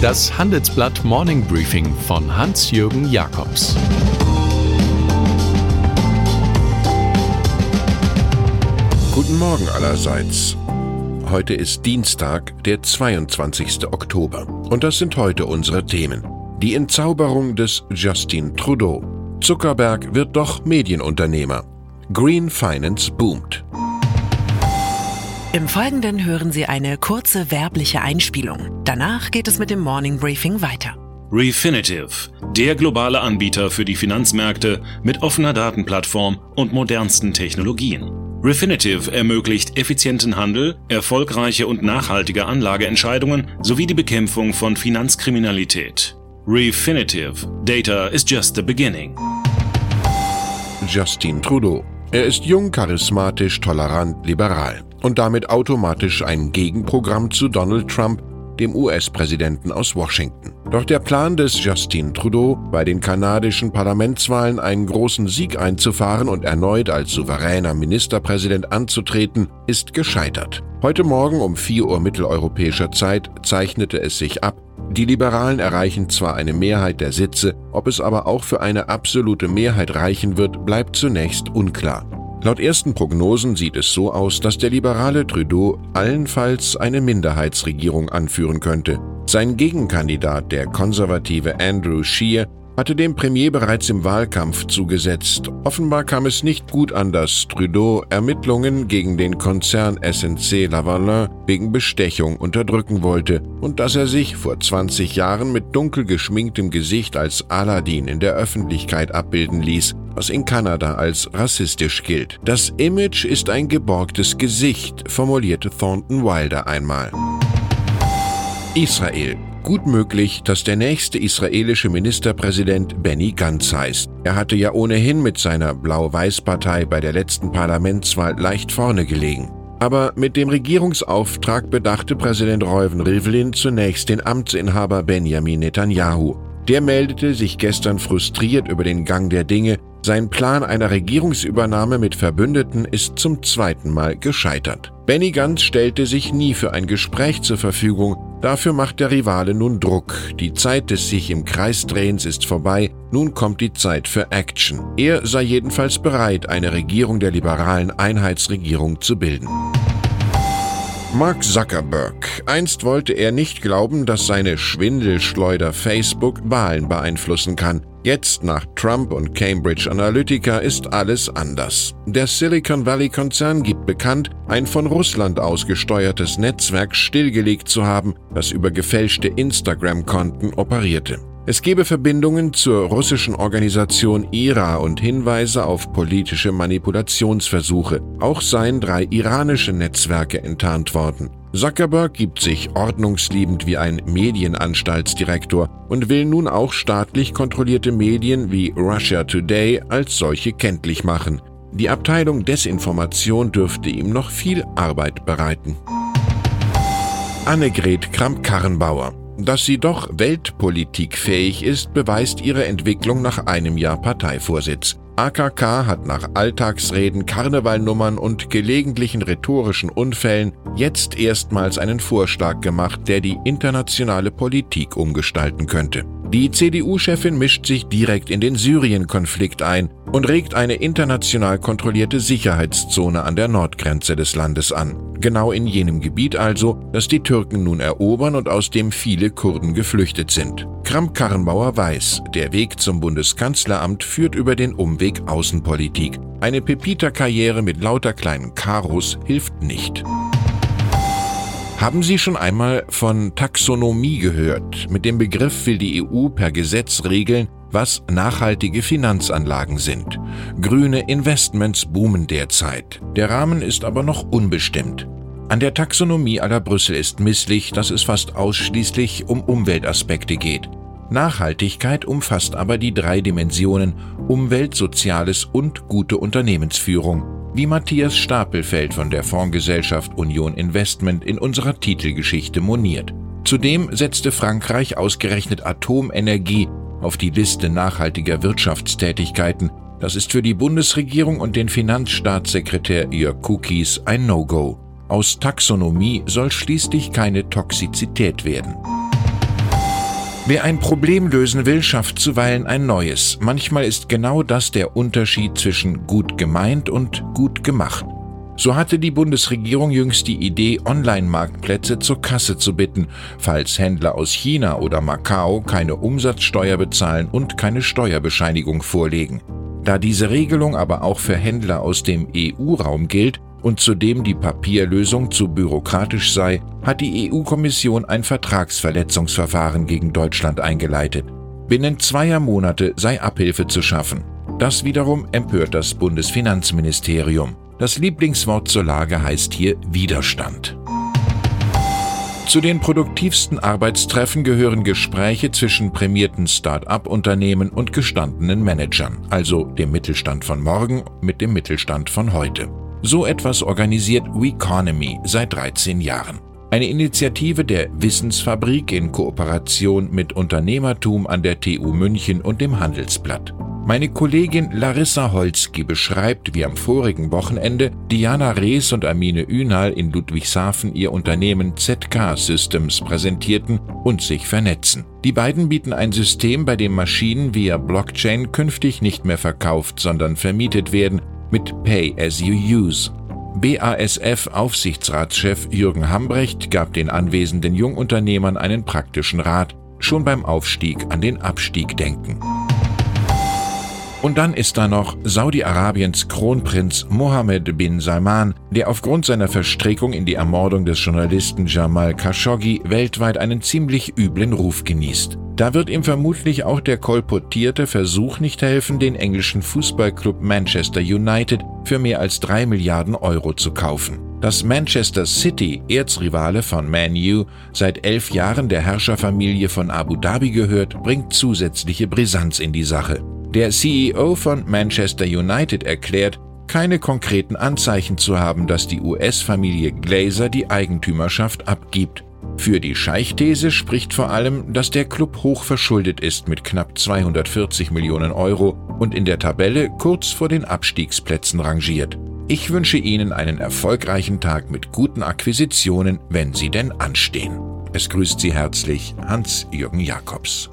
Das Handelsblatt Morning Briefing von Hans-Jürgen Jakobs Guten Morgen allerseits. Heute ist Dienstag, der 22. Oktober. Und das sind heute unsere Themen. Die Entzauberung des Justin Trudeau. Zuckerberg wird doch Medienunternehmer. Green Finance boomt. Im Folgenden hören Sie eine kurze werbliche Einspielung. Danach geht es mit dem Morning Briefing weiter. Refinitiv, der globale Anbieter für die Finanzmärkte mit offener Datenplattform und modernsten Technologien. Refinitiv ermöglicht effizienten Handel, erfolgreiche und nachhaltige Anlageentscheidungen sowie die Bekämpfung von Finanzkriminalität. Refinitiv, Data is just the beginning. Justin Trudeau. Er ist jung, charismatisch, tolerant, liberal und damit automatisch ein Gegenprogramm zu Donald Trump, dem US-Präsidenten aus Washington. Doch der Plan des Justin Trudeau, bei den kanadischen Parlamentswahlen einen großen Sieg einzufahren und erneut als souveräner Ministerpräsident anzutreten, ist gescheitert. Heute Morgen um 4 Uhr mitteleuropäischer Zeit zeichnete es sich ab, die Liberalen erreichen zwar eine Mehrheit der Sitze, ob es aber auch für eine absolute Mehrheit reichen wird, bleibt zunächst unklar. Laut ersten Prognosen sieht es so aus, dass der liberale Trudeau allenfalls eine Minderheitsregierung anführen könnte. Sein Gegenkandidat, der konservative Andrew Scheer, hatte dem Premier bereits im Wahlkampf zugesetzt. Offenbar kam es nicht gut an, dass Trudeau Ermittlungen gegen den Konzern SNC Lavalin wegen Bestechung unterdrücken wollte und dass er sich vor 20 Jahren mit dunkel geschminktem Gesicht als Aladdin in der Öffentlichkeit abbilden ließ, was in Kanada als rassistisch gilt. Das Image ist ein geborgtes Gesicht, formulierte Thornton Wilder einmal. Israel gut möglich, dass der nächste israelische Ministerpräsident Benny Gantz heißt. Er hatte ja ohnehin mit seiner Blau-Weiß-Partei bei der letzten Parlamentswahl leicht vorne gelegen. Aber mit dem Regierungsauftrag bedachte Präsident Reuven Rivlin zunächst den Amtsinhaber Benjamin Netanyahu. Der meldete sich gestern frustriert über den Gang der Dinge. Sein Plan einer Regierungsübernahme mit Verbündeten ist zum zweiten Mal gescheitert. Benny Gantz stellte sich nie für ein Gespräch zur Verfügung, Dafür macht der Rivale nun Druck. Die Zeit des sich im Kreis drehens ist vorbei, nun kommt die Zeit für Action. Er sei jedenfalls bereit, eine Regierung der liberalen Einheitsregierung zu bilden. Mark Zuckerberg. Einst wollte er nicht glauben, dass seine Schwindelschleuder Facebook Wahlen beeinflussen kann. Jetzt nach Trump und Cambridge Analytica ist alles anders. Der Silicon Valley-Konzern gibt bekannt, ein von Russland ausgesteuertes Netzwerk stillgelegt zu haben, das über gefälschte Instagram-Konten operierte. Es gebe Verbindungen zur russischen Organisation IRA und Hinweise auf politische Manipulationsversuche. Auch seien drei iranische Netzwerke enttarnt worden. Zuckerberg gibt sich ordnungsliebend wie ein Medienanstaltsdirektor und will nun auch staatlich kontrollierte Medien wie Russia Today als solche kenntlich machen. Die Abteilung Desinformation dürfte ihm noch viel Arbeit bereiten. Annegret Kramp-Karrenbauer dass sie doch weltpolitikfähig ist, beweist ihre Entwicklung nach einem Jahr Parteivorsitz. AKK hat nach Alltagsreden, Karnevalnummern und gelegentlichen rhetorischen Unfällen jetzt erstmals einen Vorschlag gemacht, der die internationale Politik umgestalten könnte. Die CDU-Chefin mischt sich direkt in den Syrien-Konflikt ein und regt eine international kontrollierte Sicherheitszone an der Nordgrenze des Landes an. Genau in jenem Gebiet also, das die Türken nun erobern und aus dem viele Kurden geflüchtet sind. Kramp-Karrenbauer weiß, der Weg zum Bundeskanzleramt führt über den Umweg Außenpolitik. Eine Pepita-Karriere mit lauter kleinen Karos hilft nicht. Haben Sie schon einmal von Taxonomie gehört? Mit dem Begriff will die EU per Gesetz regeln, was nachhaltige Finanzanlagen sind. Grüne Investments boomen derzeit. Der Rahmen ist aber noch unbestimmt. An der Taxonomie aller Brüssel ist misslich, dass es fast ausschließlich um Umweltaspekte geht. Nachhaltigkeit umfasst aber die drei Dimensionen Umwelt, Soziales und gute Unternehmensführung wie Matthias Stapelfeld von der Fondsgesellschaft Union Investment in unserer Titelgeschichte moniert. Zudem setzte Frankreich ausgerechnet Atomenergie auf die Liste nachhaltiger Wirtschaftstätigkeiten. Das ist für die Bundesregierung und den Finanzstaatssekretär Jörg Cookies ein No-Go. Aus Taxonomie soll schließlich keine Toxizität werden. Wer ein Problem lösen will, schafft zuweilen ein neues. Manchmal ist genau das der Unterschied zwischen gut gemeint und gut gemacht. So hatte die Bundesregierung jüngst die Idee, Online-Marktplätze zur Kasse zu bitten, falls Händler aus China oder Macau keine Umsatzsteuer bezahlen und keine Steuerbescheinigung vorlegen. Da diese Regelung aber auch für Händler aus dem EU-Raum gilt, und zudem die Papierlösung zu bürokratisch sei, hat die EU-Kommission ein Vertragsverletzungsverfahren gegen Deutschland eingeleitet. Binnen zweier Monate sei Abhilfe zu schaffen. Das wiederum empört das Bundesfinanzministerium. Das Lieblingswort zur Lage heißt hier Widerstand. Zu den produktivsten Arbeitstreffen gehören Gespräche zwischen prämierten Start-up-Unternehmen und gestandenen Managern, also dem Mittelstand von morgen mit dem Mittelstand von heute. So etwas organisiert WeConomy seit 13 Jahren. Eine Initiative der Wissensfabrik in Kooperation mit Unternehmertum an der TU München und dem Handelsblatt. Meine Kollegin Larissa Holzki beschreibt, wie am vorigen Wochenende Diana Rees und Amine Ünal in Ludwigshafen ihr Unternehmen ZK Systems präsentierten und sich vernetzen. Die beiden bieten ein System, bei dem Maschinen via Blockchain künftig nicht mehr verkauft, sondern vermietet werden mit Pay as you use. BASF-Aufsichtsratschef Jürgen Hambrecht gab den anwesenden Jungunternehmern einen praktischen Rat, schon beim Aufstieg an den Abstieg denken. Und dann ist da noch Saudi-Arabiens Kronprinz Mohammed bin Salman, der aufgrund seiner Verstrickung in die Ermordung des Journalisten Jamal Khashoggi weltweit einen ziemlich üblen Ruf genießt. Da wird ihm vermutlich auch der kolportierte Versuch nicht helfen, den englischen Fußballclub Manchester United für mehr als drei Milliarden Euro zu kaufen. Dass Manchester City, Erzrivale von Man U, seit elf Jahren der Herrscherfamilie von Abu Dhabi gehört, bringt zusätzliche Brisanz in die Sache. Der CEO von Manchester United erklärt, keine konkreten Anzeichen zu haben, dass die US-Familie Glazer die Eigentümerschaft abgibt. Für die Scheichthese spricht vor allem, dass der Club hoch verschuldet ist mit knapp 240 Millionen Euro und in der Tabelle kurz vor den Abstiegsplätzen rangiert. Ich wünsche Ihnen einen erfolgreichen Tag mit guten Akquisitionen, wenn sie denn anstehen. Es grüßt Sie herzlich Hans-Jürgen Jakobs.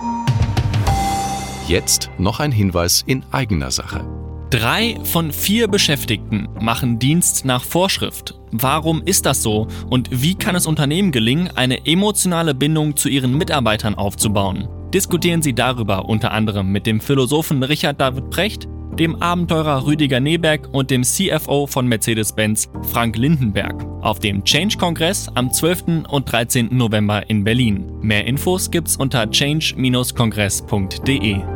Jetzt noch ein Hinweis in eigener Sache. Drei von vier Beschäftigten machen Dienst nach Vorschrift. Warum ist das so und wie kann es Unternehmen gelingen, eine emotionale Bindung zu ihren Mitarbeitern aufzubauen? Diskutieren Sie darüber unter anderem mit dem Philosophen Richard David Precht, dem Abenteurer Rüdiger Neberg und dem CFO von Mercedes-Benz Frank Lindenberg auf dem Change-Kongress am 12. und 13. November in Berlin. Mehr Infos gibt's unter change-kongress.de.